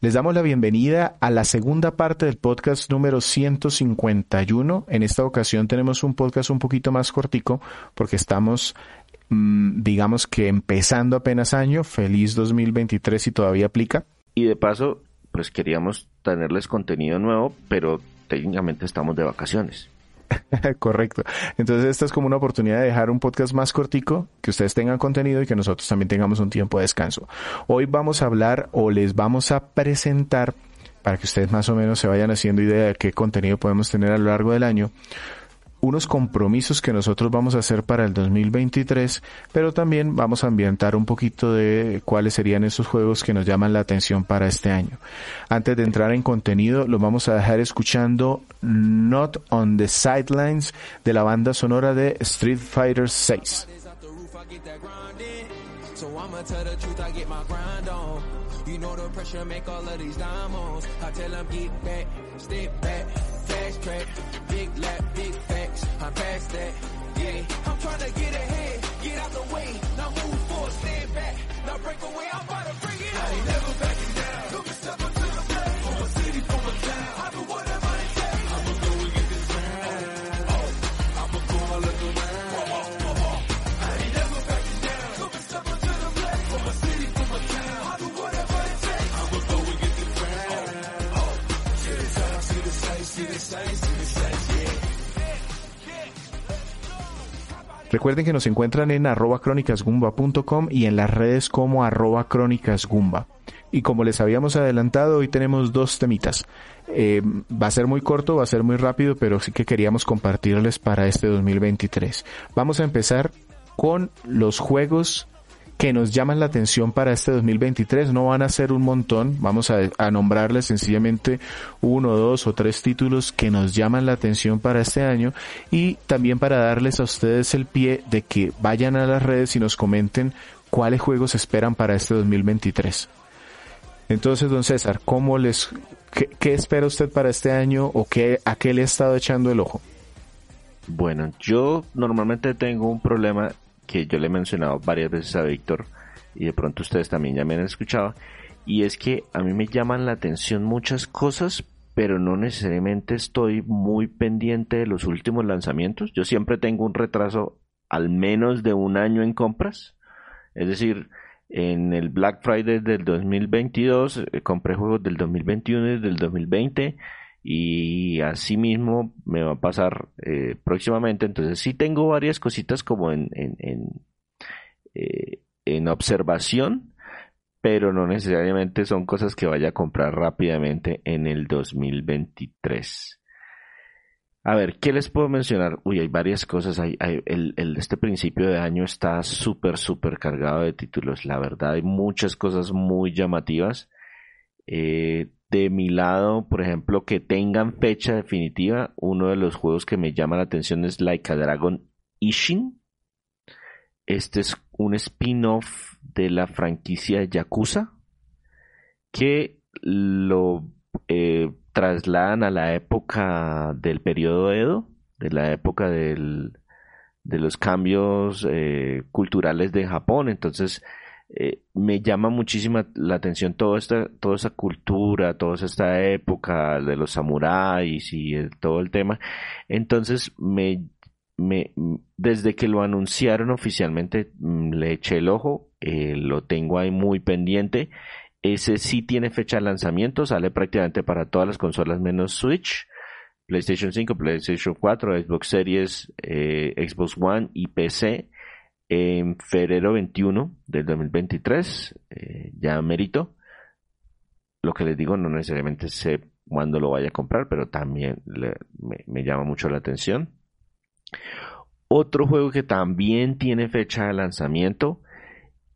Les damos la bienvenida a la segunda parte del podcast número 151. En esta ocasión tenemos un podcast un poquito más cortico porque estamos, mm, digamos que empezando apenas año. Feliz 2023 si todavía aplica. Y de paso, pues queríamos tenerles contenido nuevo, pero técnicamente estamos de vacaciones. Correcto. Entonces esta es como una oportunidad de dejar un podcast más cortico, que ustedes tengan contenido y que nosotros también tengamos un tiempo de descanso. Hoy vamos a hablar o les vamos a presentar, para que ustedes más o menos se vayan haciendo idea de qué contenido podemos tener a lo largo del año, unos compromisos que nosotros vamos a hacer para el 2023, pero también vamos a ambientar un poquito de cuáles serían esos juegos que nos llaman la atención para este año. Antes de entrar en contenido, lo vamos a dejar escuchando Not on the Sidelines de la banda sonora de Street Fighter 6. You know the pressure make all of these diamonds. I tell them get back, step back, fast track, big lap, big facts. I'm past that, yeah. I'm trying to get ahead, get out the way. Now move forward, stand back, now break away. I'm about to bring it on. I ain't never Recuerden que nos encuentran en arroba crónicasgumba.com y en las redes como arroba crónicasgumba. Y como les habíamos adelantado, hoy tenemos dos temitas. Eh, va a ser muy corto, va a ser muy rápido, pero sí que queríamos compartirles para este 2023. Vamos a empezar con los juegos que nos llaman la atención para este 2023. No van a ser un montón, vamos a, nombrarles sencillamente uno, dos o tres títulos que nos llaman la atención para este año y también para darles a ustedes el pie de que vayan a las redes y nos comenten cuáles juegos esperan para este 2023. Entonces, don César, ¿cómo les, qué, qué espera usted para este año o qué, a qué le ha estado echando el ojo? Bueno, yo normalmente tengo un problema que yo le he mencionado varias veces a Víctor y de pronto ustedes también ya me han escuchado y es que a mí me llaman la atención muchas cosas pero no necesariamente estoy muy pendiente de los últimos lanzamientos. Yo siempre tengo un retraso al menos de un año en compras. Es decir en el Black Friday del 2022 eh, compré juegos del 2021 y del 2020 y así mismo me va a pasar eh, próximamente. Entonces sí tengo varias cositas como en, en, en, eh, en, observación, pero no necesariamente son cosas que vaya a comprar rápidamente en el 2023. A ver, ¿qué les puedo mencionar? Uy, hay varias cosas. Hay el, el, este principio de año está súper, súper cargado de títulos. La verdad, hay muchas cosas muy llamativas. Eh, de mi lado, por ejemplo, que tengan fecha definitiva, uno de los juegos que me llama la atención es Like a Dragon Ishin. Este es un spin-off de la franquicia Yakuza que lo eh, trasladan a la época del periodo Edo, de la época del, de los cambios eh, culturales de Japón. Entonces, eh, me llama muchísimo la atención toda esta, toda esa cultura, toda esta época de los samuráis y todo el tema. Entonces, me, me, desde que lo anunciaron oficialmente, mm, le eché el ojo, eh, lo tengo ahí muy pendiente. Ese sí tiene fecha de lanzamiento, sale prácticamente para todas las consolas menos Switch. PlayStation 5, PlayStation 4, Xbox Series, eh, Xbox One y PC en febrero 21 del 2023, eh, ya merito. Lo que les digo, no necesariamente sé cuándo lo vaya a comprar, pero también me, llama mucho la atención. Otro juego que también tiene fecha de lanzamiento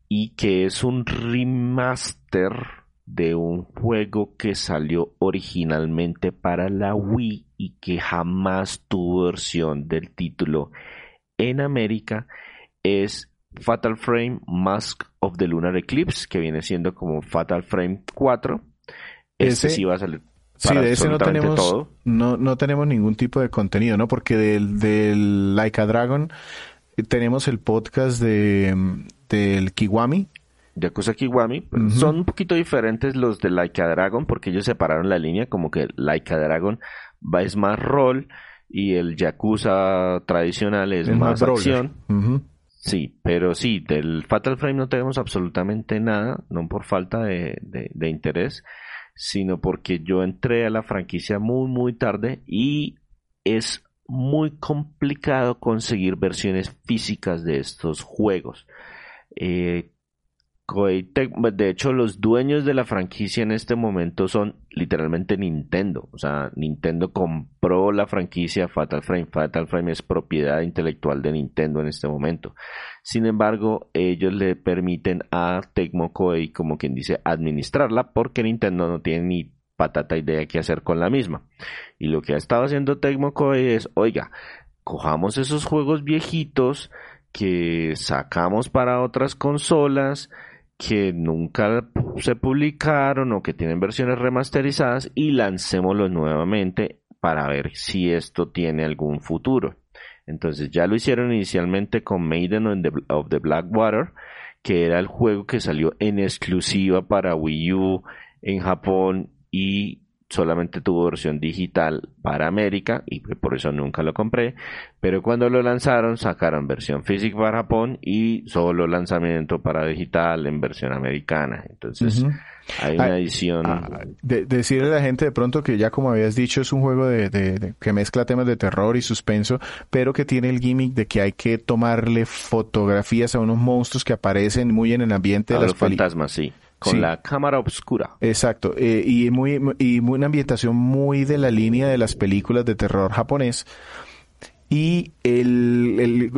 y que es un remaster de un juego que salió originalmente para la Wii y que jamás tuvo versión del título en América es Fatal Frame Mask of the Lunar Eclipse, que viene siendo como Fatal Frame 4. Ese, sí va a salir. Sí, de ese no tenemos, no, no tenemos ningún tipo de contenido, ¿no? Porque del, del Like a Dragon eh, tenemos el podcast de, del Kiwami, Yakuza Kiwami. Son un poquito diferentes los de Like a Dragon porque ellos separaron la línea como que Like a Dragon va es más rol y el Yakuza tradicional es, más, acción. Sí, pero sí, del Fatal Frame no tenemos absolutamente nada, no por falta de, de, interés, sino porque yo entré a la franquicia muy, muy tarde y es muy complicado conseguir versiones físicas de estos juegos. Eh, de hecho, los dueños de la franquicia en este momento son literalmente Nintendo. O sea, Nintendo compró la franquicia Fatal Frame. Fatal Frame es propiedad intelectual de Nintendo en este momento. Sin embargo, ellos le permiten a Tecmo Koei, como quien dice, administrarla porque Nintendo no tiene ni patata idea qué hacer con la misma. Y lo que ha estado haciendo Tecmo Koei es, oiga, cojamos esos juegos viejitos que sacamos para otras consolas que nunca se publicaron o que tienen versiones remasterizadas y lancémoslos nuevamente para ver si esto tiene algún futuro. Entonces ya lo hicieron inicialmente con Maiden of the Blackwater, que era el juego que salió en exclusiva para Wii U en Japón y solamente tuvo versión digital para América y por eso nunca lo compré. Pero cuando lo lanzaron, sacaron versión física para Japón y solo lanzamiento para digital en versión americana. Entonces, hay una edición. Ah, decirle a la gente de pronto que ya como habías dicho, es un juego de, que mezcla temas de terror y suspenso, pero que tiene el gimmick de que hay que tomarle fotografías a unos monstruos que aparecen muy en el ambiente de los fantasmas, sí con la cámara oscura. Exacto, eh, y, muy, y una ambientación muy de la línea de las películas de terror japonés. Y el,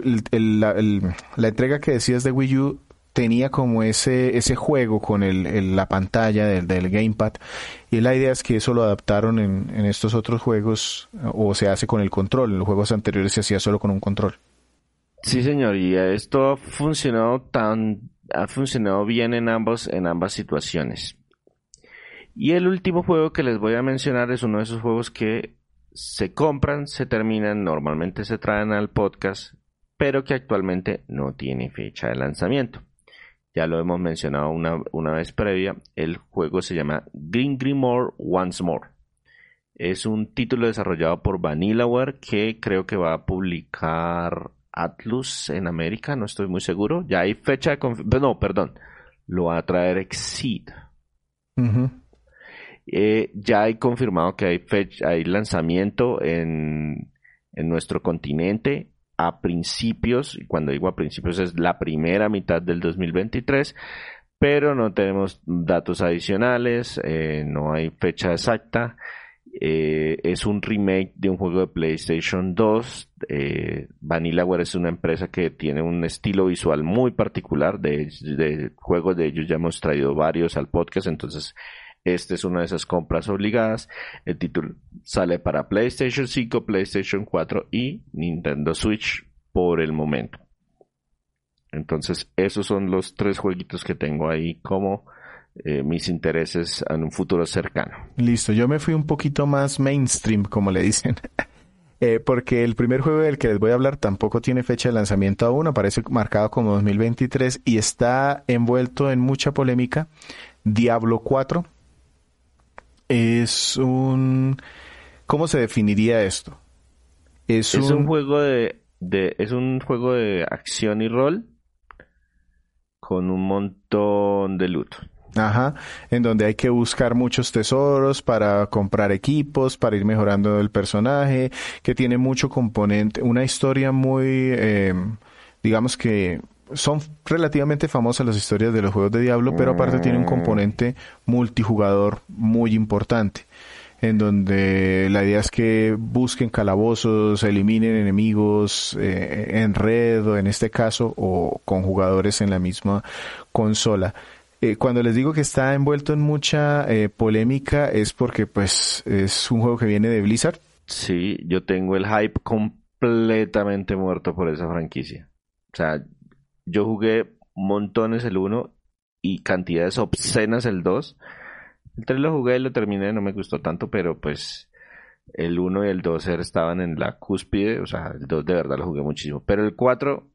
la, entrega que decías de Wii U tenía como ese, ese juego con el, la pantalla del, del, gamepad. Y la idea es que eso lo adaptaron en, en estos otros juegos, o se hace con el control. En los juegos anteriores se hacía solo con un control. Sí, señor, y esto ha funcionado tan ha funcionado bien en ambos en ambas situaciones. Y el último juego que les voy a mencionar es uno de esos juegos que se compran, se terminan, normalmente se traen al podcast, pero que actualmente no tiene fecha de lanzamiento. Ya lo hemos mencionado una, una vez previa, el juego se llama Green Grimoire Once More. Es un título desarrollado por Vanillaware que creo que va a publicar Atlus en América, no estoy muy seguro. Ya hay fecha de No, perdón. Lo va a traer Exceed. Eh, ya hay confirmado que hay fecha, hay lanzamiento en, en nuestro continente a principios, y cuando digo a principios es la primera mitad del 2023, pero no tenemos datos adicionales, eh, no hay fecha exacta. Eh, es un remake de un juego de PlayStation 2. Eh, Vanillaware es una empresa que tiene un estilo visual muy particular. De, de, juegos de ellos ya hemos traído varios al podcast, entonces esta es una de esas compras obligadas. El título sale para PlayStation 5, PlayStation 4 y Nintendo Switch por el momento. Entonces esos son los tres jueguitos que tengo ahí como eh, mis intereses en un futuro cercano. Listo, yo me fui un poquito más mainstream, como le dicen. Eh, porque el primer juego del que les voy a hablar tampoco tiene fecha de lanzamiento aún, aparece marcado como 2023 y está envuelto en mucha polémica. Diablo 4 es un... ¿Cómo se definiría esto? Es, un... juego de, de, es un juego de acción y rol con un montón de loot. Ajá, en donde hay que buscar muchos tesoros para comprar equipos, para ir mejorando el personaje, que tiene mucho componente, una historia muy, eh, digamos que son relativamente famosas las historias de los juegos de Diablo, pero aparte tiene un componente multijugador muy importante en donde la idea es que busquen calabozos, eliminen enemigos eh, en red o en este caso o con jugadores en la misma consola. Eh, cuando les digo que está envuelto en mucha eh, polémica es porque pues es un juego que viene de Blizzard. Sí, yo tengo el hype completamente muerto por esa franquicia. O sea, yo jugué montones el 1 y cantidades obscenas el 2. El 3 lo jugué y lo terminé, no me gustó tanto, pero pues el 1 y el 2 estaban en la cúspide, o sea, el 2 de verdad lo jugué muchísimo, pero el 4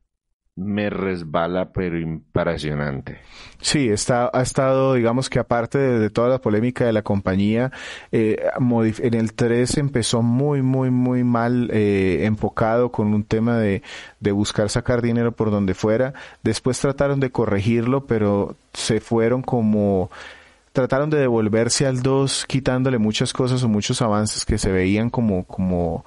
me resbala pero impresionante. Sí, está, ha estado, digamos que aparte de, toda la polémica de la compañía, eh, en el 3 empezó muy, muy, muy mal eh, enfocado con un tema de, de buscar sacar dinero por donde fuera. Después trataron de corregirlo, pero se fueron como trataron de devolverse al 2 quitándole muchas cosas o muchos avances que se veían como como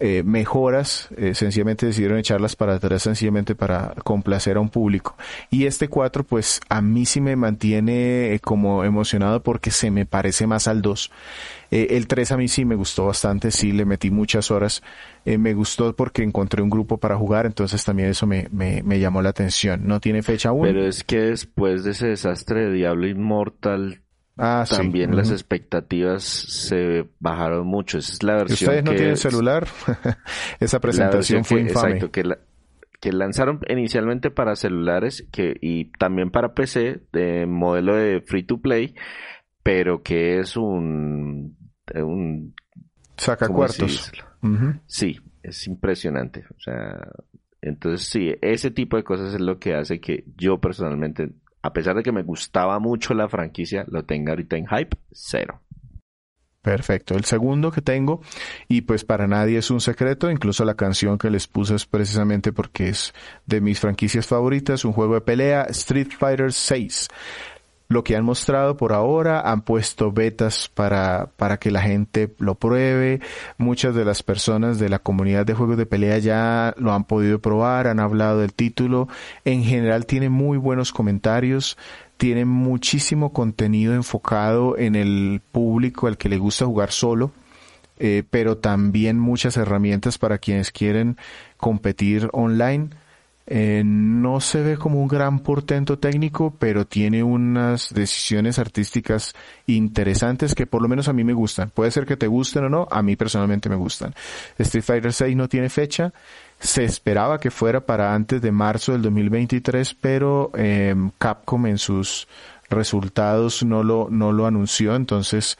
eh, mejoras, eh, sencillamente decidieron echarlas para atrás sencillamente para complacer a un público. Y este 4 pues a mí sí me mantiene eh, como emocionado porque se me parece más al 2. el 3 a mí sí me gustó bastante, sí le metí muchas horas. me gustó porque encontré un grupo para jugar, entonces también eso me, me, me llamó la atención. No tiene fecha aún. Pero es que después de ese desastre de Diablo Inmortal Ah, También las expectativas se bajaron mucho. Esa es la versión. ¿Ustedes no tienen celular? Esa presentación fue infame. Exacto, que, que lanzaron inicialmente para celulares que y también para PC de modelo de free to play, pero que es un un saca cuartos. Sí, es impresionante. O sea, entonces sí, ese tipo de cosas es lo que hace que yo personalmente a pesar de que me gustaba mucho la franquicia, lo tenga ahorita en hype, cero. Perfecto. El segundo que tengo, y pues para nadie es un secreto, incluso la canción que les puse es precisamente porque es de mis franquicias favoritas, un juego de pelea, Street Fighter 6 lo que han mostrado por ahora, han puesto betas para, para que la gente lo pruebe. Muchas de las personas de la comunidad de juegos de pelea ya lo han podido probar, han hablado del título. En general tiene muy buenos comentarios, tiene muchísimo contenido enfocado en el público al que le gusta jugar solo. Eh, pero también muchas herramientas para quienes quieren competir online eh, no se ve como un gran portento técnico, pero tiene unas decisiones artísticas interesantes que por lo menos a mí me gustan. Puede ser que te gusten o no, a mí personalmente me gustan. Street Fighter 6 no tiene fecha. Se esperaba que fuera para antes de marzo del 2023, pero eh, Capcom en sus resultados no lo, no lo anunció, entonces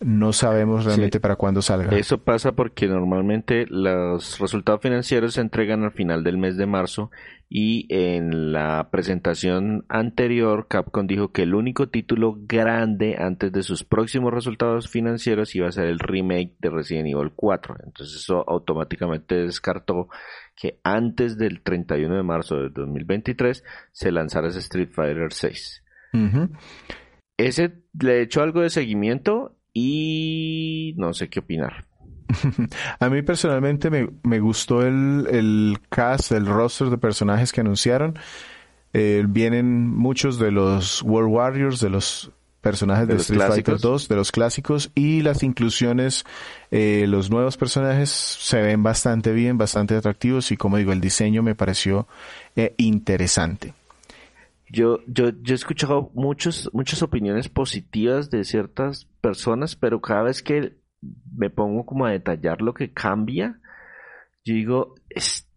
no sabemos realmente para cuándo salga. Eso pasa porque normalmente los resultados financieros se entregan al final del mes de marzo y en la presentación anterior Capcom dijo que el único título grande antes de sus próximos resultados financieros iba a ser el remake de Resident Evil 4. Entonces eso automáticamente descartó que antes del 31 de marzo de 2023 se lanzara ese Street Fighter 6. Ese le hecho algo de seguimiento y no sé qué opinar. A mí personalmente me, gustó el, el, cast, el roster de personajes que anunciaron. Eh, vienen muchos de los World Warriors, de los personajes de, Street Fighter 2, de los clásicos, y las inclusiones, eh, los nuevos personajes se ven bastante bien, bastante atractivos, y como digo, el diseño me pareció eh, interesante. Yo, yo, yo he escuchado muchos, muchas opiniones positivas de ciertas personas, pero cada vez que me pongo como a detallar lo que cambia, yo digo, es,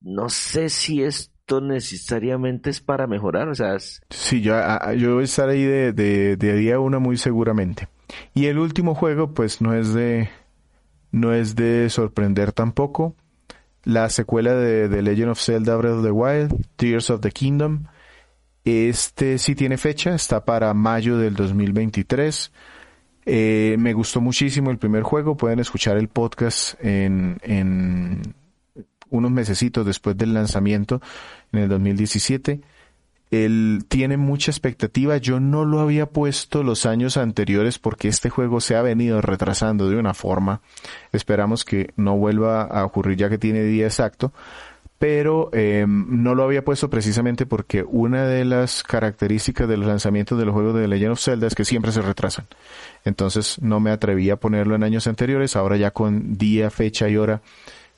no sé si esto necesariamente es para mejorar, o sea... Sí, yo, yo voy a estar ahí de, de, de día una muy seguramente. Y el último juego, pues no es de, no es de sorprender tampoco. La secuela de The Legend of Zelda Breath of the Wild, Tears of the Kingdom, este sí tiene fecha, está para mayo del 2023. Eh, me gustó muchísimo el primer juego. Pueden escuchar el podcast en, en unos mesecitos después del lanzamiento en el 2017. Él tiene mucha expectativa. Yo no lo había puesto los años anteriores porque este juego se ha venido retrasando de una forma. Esperamos que no vuelva a ocurrir ya que tiene día exacto pero eh, no lo había puesto precisamente porque una de las características de los lanzamientos de los juegos de Legend of Zelda es que siempre se retrasan. Entonces no me atreví a ponerlo en años anteriores, ahora ya con día, fecha y hora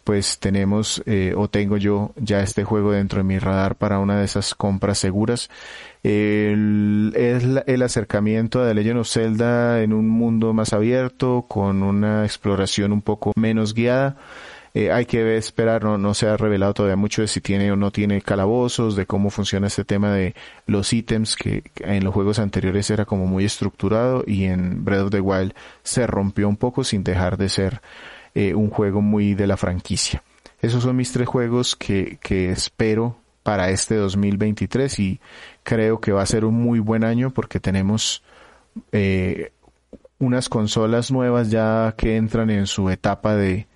pues tenemos eh, o tengo yo ya este juego dentro de mi radar para una de esas compras seguras. El, es el acercamiento a The Legend of Zelda en un mundo más abierto, con una exploración un poco menos guiada. Eh, hay que esperar, no, no se ha revelado todavía mucho de si tiene o no tiene calabozos, de cómo funciona este tema de los ítems que en los juegos anteriores era como muy estructurado y en Breath of the Wild se rompió un poco sin dejar de ser eh, un juego muy de la franquicia. Esos son mis tres juegos que, que espero para este 2023 y creo que va a ser un muy buen año porque tenemos eh, unas consolas nuevas ya que entran en su etapa de,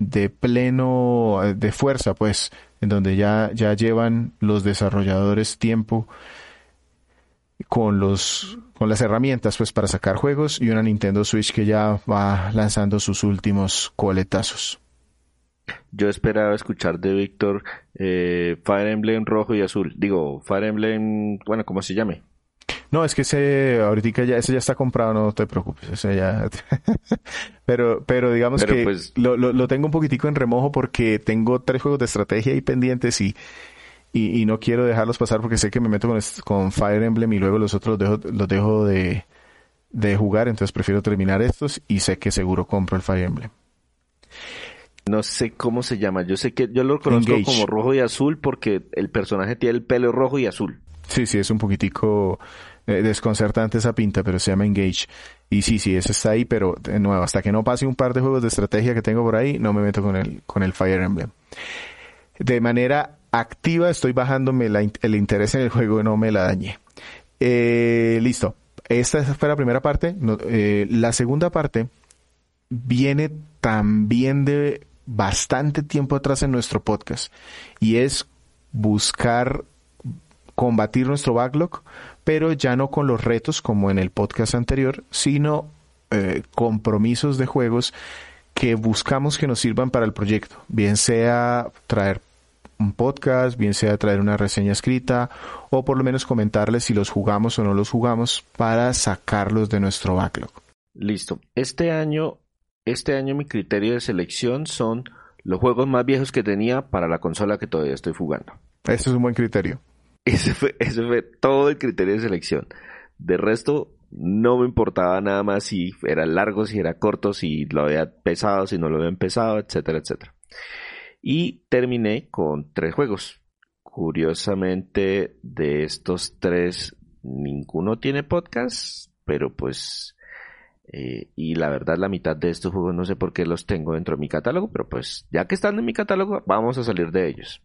de pleno de fuerza pues en donde ya ya llevan los desarrolladores tiempo con los con las herramientas pues para sacar juegos y una Nintendo Switch que ya va lanzando sus últimos coletazos. Yo esperaba escuchar de Víctor eh, Fire Emblem rojo y azul. Digo, Fire Emblem, bueno, como se llame. No, es que ese ahorita ya ese ya está comprado, no te preocupes, ese ya. pero pero digamos que pues lo, lo, lo, tengo un poquitico en remojo porque tengo tres juegos de estrategia ahí pendientes y y, no quiero dejarlos pasar porque sé que me meto con, con Fire Emblem y luego los otros los dejo, los dejo de, de jugar, entonces prefiero terminar estos y sé que seguro compro el Fire Emblem. No sé cómo se llama, yo sé que yo lo conozco como rojo y azul porque el personaje tiene el pelo rojo y azul. Sí, sí, es un poquitico eh, desconcertante esa pinta, pero se llama Engage. Y sí, sí, ese está ahí, pero de nuevo, hasta que no pase un par de juegos de estrategia que tengo por ahí, no me meto con el, con el Fire Emblem. De manera activa, estoy bajándome el interés en el juego no me la dañé. Eh, listo. Esta fue la primera parte. Eh, la segunda parte viene también de bastante tiempo atrás en nuestro podcast y es buscar combatir nuestro backlog, pero ya no con los retos como en el podcast anterior, sino eh, compromisos de juegos que buscamos que nos sirvan para el proyecto, bien sea traer un podcast, bien sea traer una reseña escrita o por lo menos comentarles si los jugamos o no los jugamos para sacarlos de nuestro backlog. Listo. Este año, este año mi criterio de selección son los juegos más viejos que tenía para la consola que todavía estoy jugando. Ese es un buen criterio. Ese fue, todo el criterio de selección. De resto, no me importaba nada más si era largo, si era corto, si lo había pesado, si no lo había empezado, etcétera, etcétera. Y terminé con tres juegos. Curiosamente, de estos tres, ninguno tiene podcast, pero pues... Eh, y la verdad, la mitad de estos juegos no sé por qué los tengo dentro de mi catálogo, pero pues ya que están en mi catálogo, vamos a salir de ellos.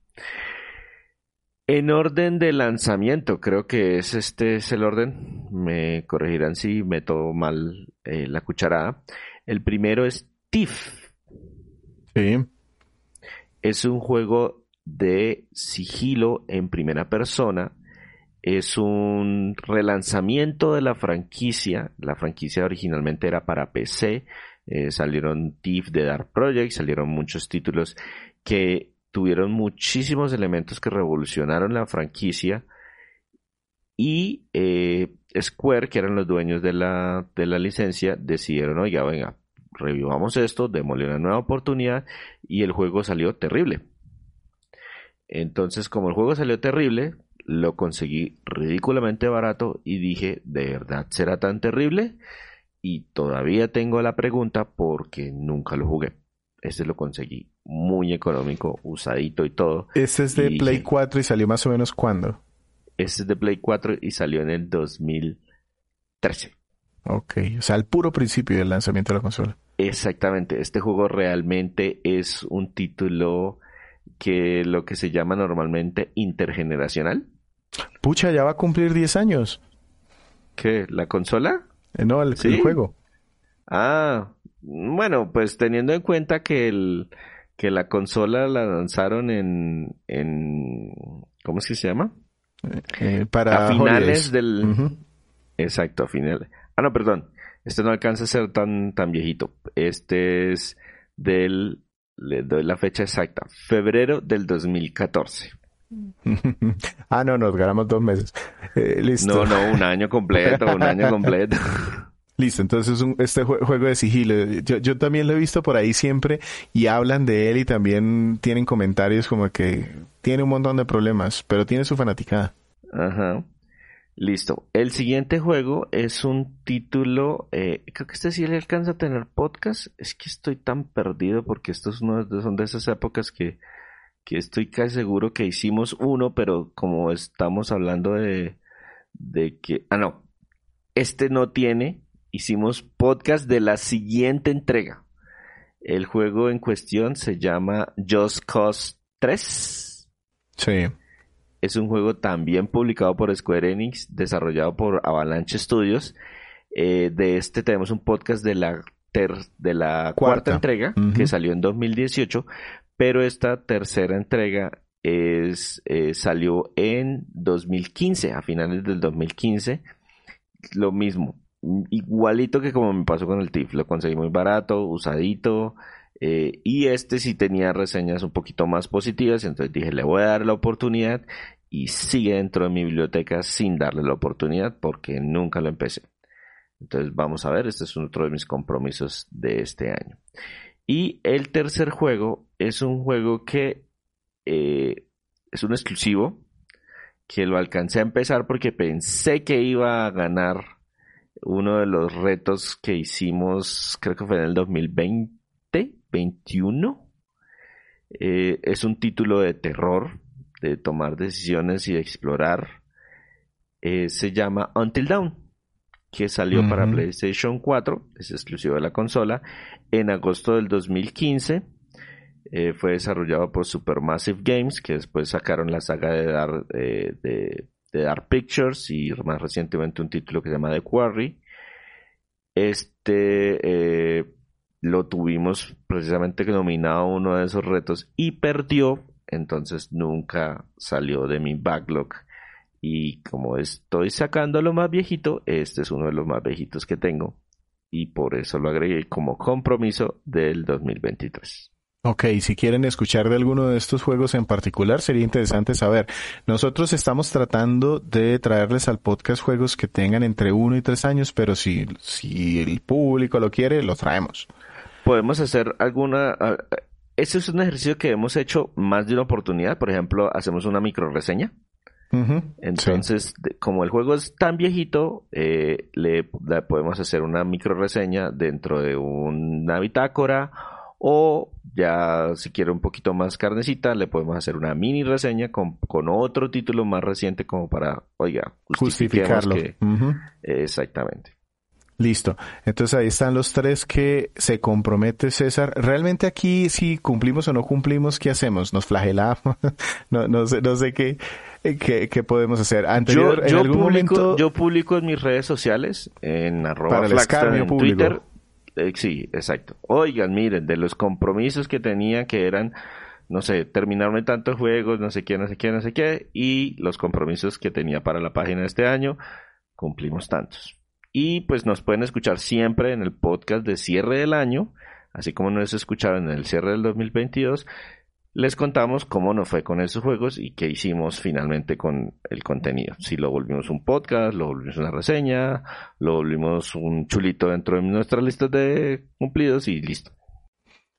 En orden de lanzamiento, creo que es este es el orden. Me corregirán si meto mal eh, la cucharada. El primero es TIFF. Sí. Es un juego de sigilo en primera persona. Es un relanzamiento de la franquicia. La franquicia originalmente era para PC. Eh, salieron Thief de Dark Project, salieron muchos títulos que tuvieron muchísimos elementos que revolucionaron la franquicia. Y eh, Square, que eran los dueños de la, de la licencia, decidieron, oiga, venga, revivamos esto, démosle una nueva oportunidad y el juego salió terrible. Entonces, como el juego salió terrible, lo conseguí ridículamente barato y dije, ¿de verdad será tan terrible? Y todavía tengo la pregunta porque nunca lo jugué. Este lo conseguí muy económico, usadito y todo. Este es de Play 4 y salió más o menos cuándo? Este es de Play 4 y salió en el 2013. Ok, o sea, al puro principio del lanzamiento de la consola. Exactamente, este juego realmente es un título que lo que se llama normalmente intergeneracional. Pucha, ya va a cumplir 10 años. ¿Qué? ¿La consola? Eh, no, el, juego. Ah, bueno, pues teniendo en cuenta que el que la consola la lanzaron en en ¿cómo es que se llama? Eh, para a finales del exacto, a finales. Ah, no, perdón. Este no alcanza a ser tan, tan viejito. Este es del, le doy la fecha exacta, febrero del 2014. ah, no, nos ganamos dos meses. Eh, listo. No, no, un año completo, un año completo. Listo, entonces un, este juego de sigilo, yo, yo también lo he visto por ahí siempre y hablan de él y también tienen comentarios como que tiene un montón de problemas, pero tiene su fanaticada. Ajá. Listo. El siguiente juego es un título, eh, creo que este sí le alcanza a tener podcast. Es que estoy tan perdido porque estos son de esas épocas que, que estoy casi seguro que hicimos uno, pero como estamos hablando de, de que, ah no, este no tiene, hicimos podcast de la siguiente entrega. El juego en cuestión se llama Just Cause 3. Sí. Es un juego también publicado por Square Enix, desarrollado por Avalanche Studios. Eh, de este tenemos un podcast de la, de la cuarta, entrega, que salió en 2018, pero esta tercera entrega es, eh, salió en 2015, a finales del 2015. Lo mismo, igualito que como me pasó con el TIFF, lo conseguí muy barato, usadito, eh, y este sí tenía reseñas un poquito más positivas, entonces dije, le voy a dar la oportunidad y sigue dentro de mi biblioteca sin darle la oportunidad porque nunca lo empecé. Entonces vamos a ver, este es otro de mis compromisos de este año. Y el tercer juego es un juego que eh, es un exclusivo, que lo alcancé a empezar porque pensé que iba a ganar uno de los retos que hicimos, creo que fue en el 2020, 21. Eh, es un título de terror, de tomar decisiones y de explorar. Eh, se llama Until Dawn, que salió para PlayStation 4, es exclusivo de la consola, en agosto del 2015. Eh, fue desarrollado por Supermassive Games, que después sacaron la saga de, Dar, de de Dark Pictures y más recientemente un título que se llama The Quarry. Este eh, lo tuvimos precisamente nominado a uno de esos retos y perdió, entonces nunca salió de mi backlog. Y como estoy sacando lo más viejito, este es uno de los más viejitos que tengo y por eso lo agregué como compromiso del 2023. Ok, si quieren escuchar de alguno de estos juegos en particular, sería interesante saber. Nosotros estamos tratando de traerles al podcast juegos que tengan entre uno y tres años, pero si, si el público lo quiere, lo traemos. Podemos hacer alguna... Ese es un ejercicio que hemos hecho más de una oportunidad. Por ejemplo, hacemos una micro reseña. Entonces, como el juego es tan viejito, eh, le, podemos hacer una micro reseña dentro de una bitácora o ya si quiere un poquito más carnecita, le podemos hacer una mini reseña con, otro título más reciente como para, oiga, justificarlo. exactamente. Listo. Entonces ahí están los tres que se compromete César. Realmente aquí si cumplimos o no cumplimos, ¿qué hacemos? ¿Nos flagelamos? no, no sé, no sé qué, qué, podemos hacer. Anterior, yo, publico, yo publico en mis redes sociales, en arroba en Twitter eh, sí, exacto. Oigan, miren, de los compromisos que tenía que eran, no sé, terminarme tantos juegos, no sé qué, no sé qué, no sé qué, y los compromisos que tenía para la página de este año, cumplimos tantos. Y pues nos pueden escuchar siempre en el podcast de cierre del año, así como nos escucharon en el cierre del 2022 les contamos cómo nos fue con esos juegos y qué hicimos finalmente con el contenido. Si lo volvimos un podcast, lo volvimos una reseña, lo volvimos un chulito dentro de nuestra lista de cumplidos y listo.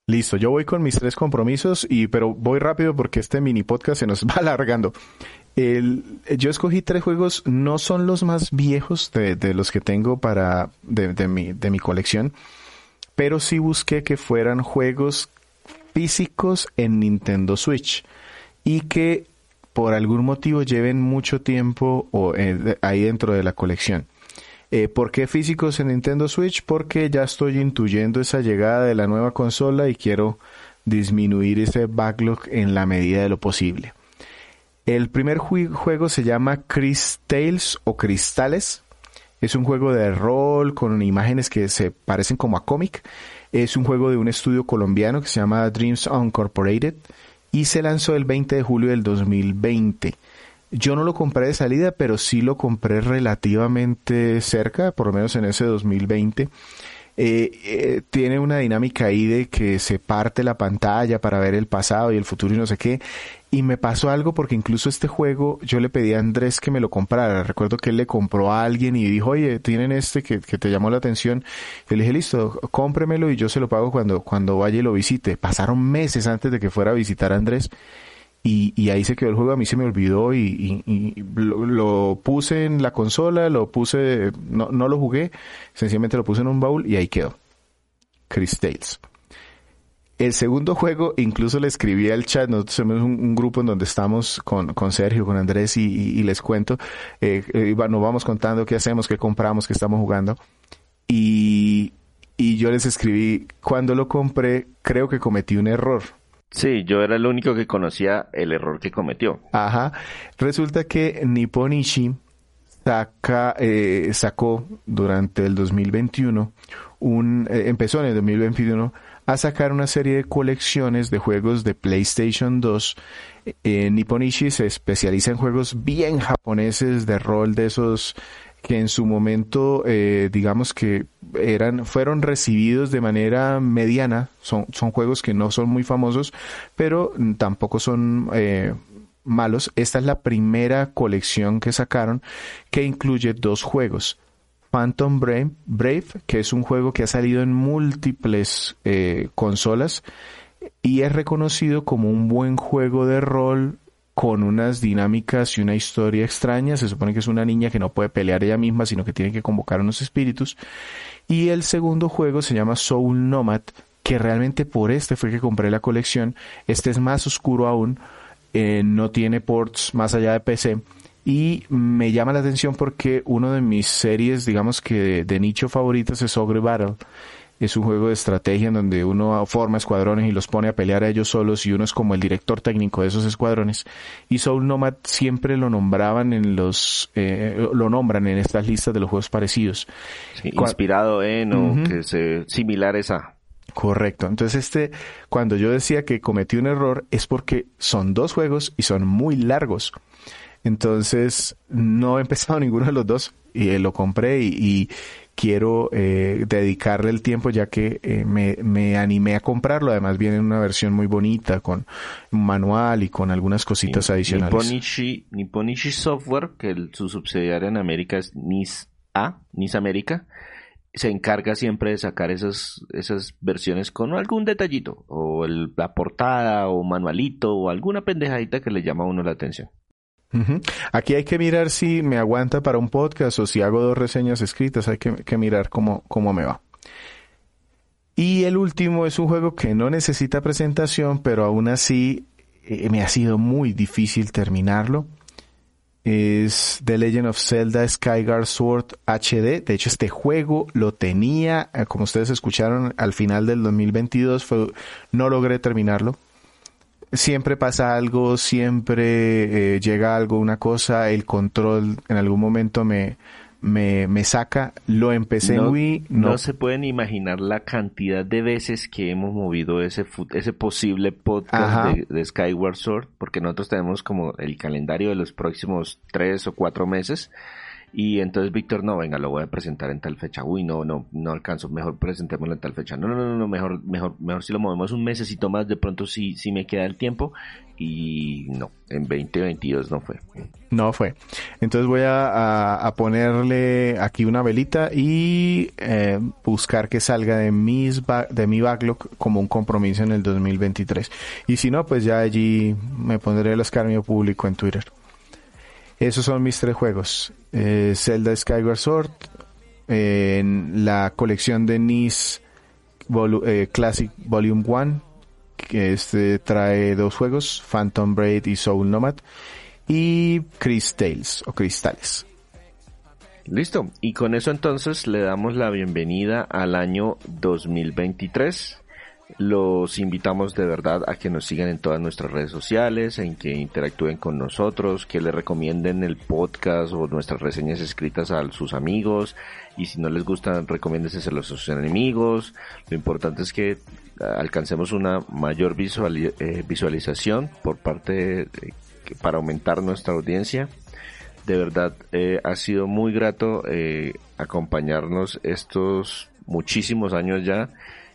Listo, yo voy con mis tres compromisos y pero voy rápido porque este mini podcast se nos va alargando. Yo escogí tres juegos, no son los más viejos de, los que tengo para de, mi, de mi colección, pero sí busqué que fueran juegos físicos en Nintendo Switch y que por algún motivo lleven mucho tiempo eh, ahí dentro de la colección. Eh, ¿Por qué físicos en Nintendo Switch? Porque ya estoy intuyendo esa llegada de la nueva consola y quiero disminuir ese backlog en la medida de lo posible. El primer juego se llama Crystales o Cristales. Es un juego de rol con imágenes que se parecen como a cómic es un juego de un estudio colombiano que se llama Dreams Uncorporated y se lanzó el 20 de julio del 2020. Yo no lo compré de salida, pero sí lo compré relativamente cerca, por lo menos en ese 2020. Eh, eh, tiene una dinámica ahí de que se parte la pantalla para ver el pasado y el futuro y no sé qué. Y me pasó algo porque incluso este juego yo le pedí a Andrés que me lo comprara. Recuerdo que él le compró a alguien y dijo, oye, tienen este que, que te llamó la atención. Y le dije, listo, cómpremelo y yo se lo pago cuando, cuando vaya y lo visite. Pasaron meses antes de que fuera a visitar a Andrés. Y, y, ahí se quedó el juego, a mí se me olvidó y, y, lo, lo, puse en la consola, lo puse, no, no lo jugué, sencillamente lo puse en un baúl y ahí quedó. Chris Tales. El segundo juego, incluso le escribí al chat, nosotros tenemos un, un grupo en donde estamos con, con Sergio, con Andrés y, les cuento, eh, eh, nos vamos contando qué hacemos, qué compramos, qué estamos jugando. Y, y yo les escribí, cuando lo compré, creo que cometí un error Sí, yo era el único que conocía el error que cometió. Ajá. Resulta que Nipponishi saca, eh, sacó durante el 2021 un, eh, empezó en el 2021 a sacar una serie de colecciones de juegos de PlayStation 2. Eh, Nipponishi se especializa en juegos bien japoneses de rol de esos que en su momento, eh, digamos que eran, fueron recibidos de manera mediana. Son, son juegos que no son muy famosos, pero tampoco son eh, malos. Esta es la primera colección que sacaron que incluye dos juegos. Phantom Brave, que es un juego que ha salido en múltiples eh, consolas y es reconocido como un buen juego de rol con unas dinámicas y una historia extraña. Se supone que es una niña que no puede pelear ella misma, sino que tiene que convocar a unos espíritus. Y el segundo juego se llama Soul Nomad, que realmente por este fue que compré la colección. Este es más oscuro aún, eh, no tiene ports más allá de PC. Y me llama la atención porque uno de mis series, digamos que de, de nicho favoritas es Ogre Battle es un juego de estrategia en donde uno forma escuadrones y los pone a pelear a ellos solos y uno es como el director técnico de esos escuadrones. Y Soul Nomad siempre lo nombraban en los, eh, lo nombran en estas listas de los juegos parecidos. inspirado en o que se similares a. Correcto. Entonces este, cuando yo decía que cometí un error es porque son dos juegos y son muy largos. Entonces no he empezado ninguno de los dos y eh, lo compré y quiero eh, dedicarle el tiempo ya que eh, me, me, animé a comprarlo. Además viene en una versión muy bonita con un manual y con algunas cositas adicionales. Nipponishi, Nipponishi Software, que su subsidiaria en América es NIS A, NIS América, se encarga siempre de sacar esas, esas versiones con algún detallito, o el, la portada, o manualito, o alguna pendejadita que le llama a uno la atención. Aquí hay que mirar si me aguanta para un podcast o si hago dos reseñas escritas, hay que, mirar cómo, cómo me va. Y el último es un juego que no necesita presentación, pero aún así eh, me ha sido muy difícil terminarlo. Es The Legend of Zelda Skyguard Sword HD. De hecho, este juego lo tenía, eh, como ustedes escucharon, al final del 2022. Fue, no logré terminarlo siempre pasa algo, siempre eh, llega algo, una cosa, el control en algún momento me, me, me saca, lo empecé no, en Wii. No. no. se pueden imaginar la cantidad de veces que hemos movido ese, ese posible podcast de, de, Skyward Sword, porque nosotros tenemos como el calendario de los próximos tres o cuatro meses y entonces Víctor, no, venga, lo voy a presentar en tal fecha. Uy, no, no, no alcanzo, mejor presentémoslo en tal fecha. No, no, no, no, mejor, mejor, mejor si lo movemos un mesecito más, de pronto sí, sí me queda el tiempo. Y no, en 2022 no fue. No fue. Entonces voy a, ponerle aquí una velita y eh, buscar que salga de, mis de mi backlog como un compromiso en el 2023. Y si no, pues ya allí me pondré el escarnio público en Twitter. Esos son mis tres juegos. Eh, Zelda Skyward Sword, en la colección de NIS eh, Classic Volume 1, que este trae dos juegos, Phantom Braid y Soul Nomad, y Crystals o Cristales. Listo, y con eso entonces le damos la bienvenida al año 2023. Los invitamos de verdad a que nos sigan en todas nuestras redes sociales, en que interactúen con nosotros, que le recomienden el podcast o nuestras reseñas escritas a sus amigos y si no les gustan, recomiéndeselo a sus enemigos. Lo importante es que alcancemos una mayor eh, visualización por parte para aumentar nuestra audiencia. De verdad, eh, ha sido muy grato eh, acompañarnos estos muchísimos años ya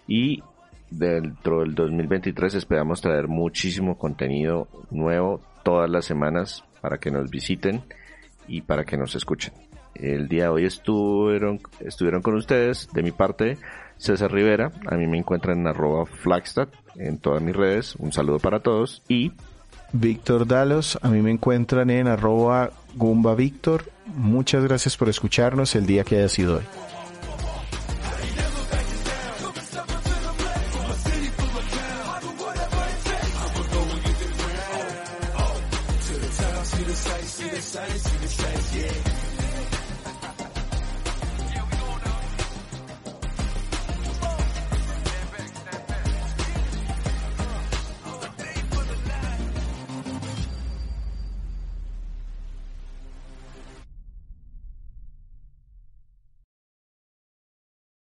y dentro del 2023 esperamos traer muchísimo contenido nuevo todas las semanas para que nos visiten y para que nos escuchen. El día de hoy estuvieron, estuvieron con ustedes, de mi parte, César Rivera, a mí me encuentran en arroba Flagstad en todas mis redes, un saludo para todos y Víctor Dalos, a mí me encuentran en arroba Gumba Víctor. Muchas gracias por escucharnos el día que haya sido hoy.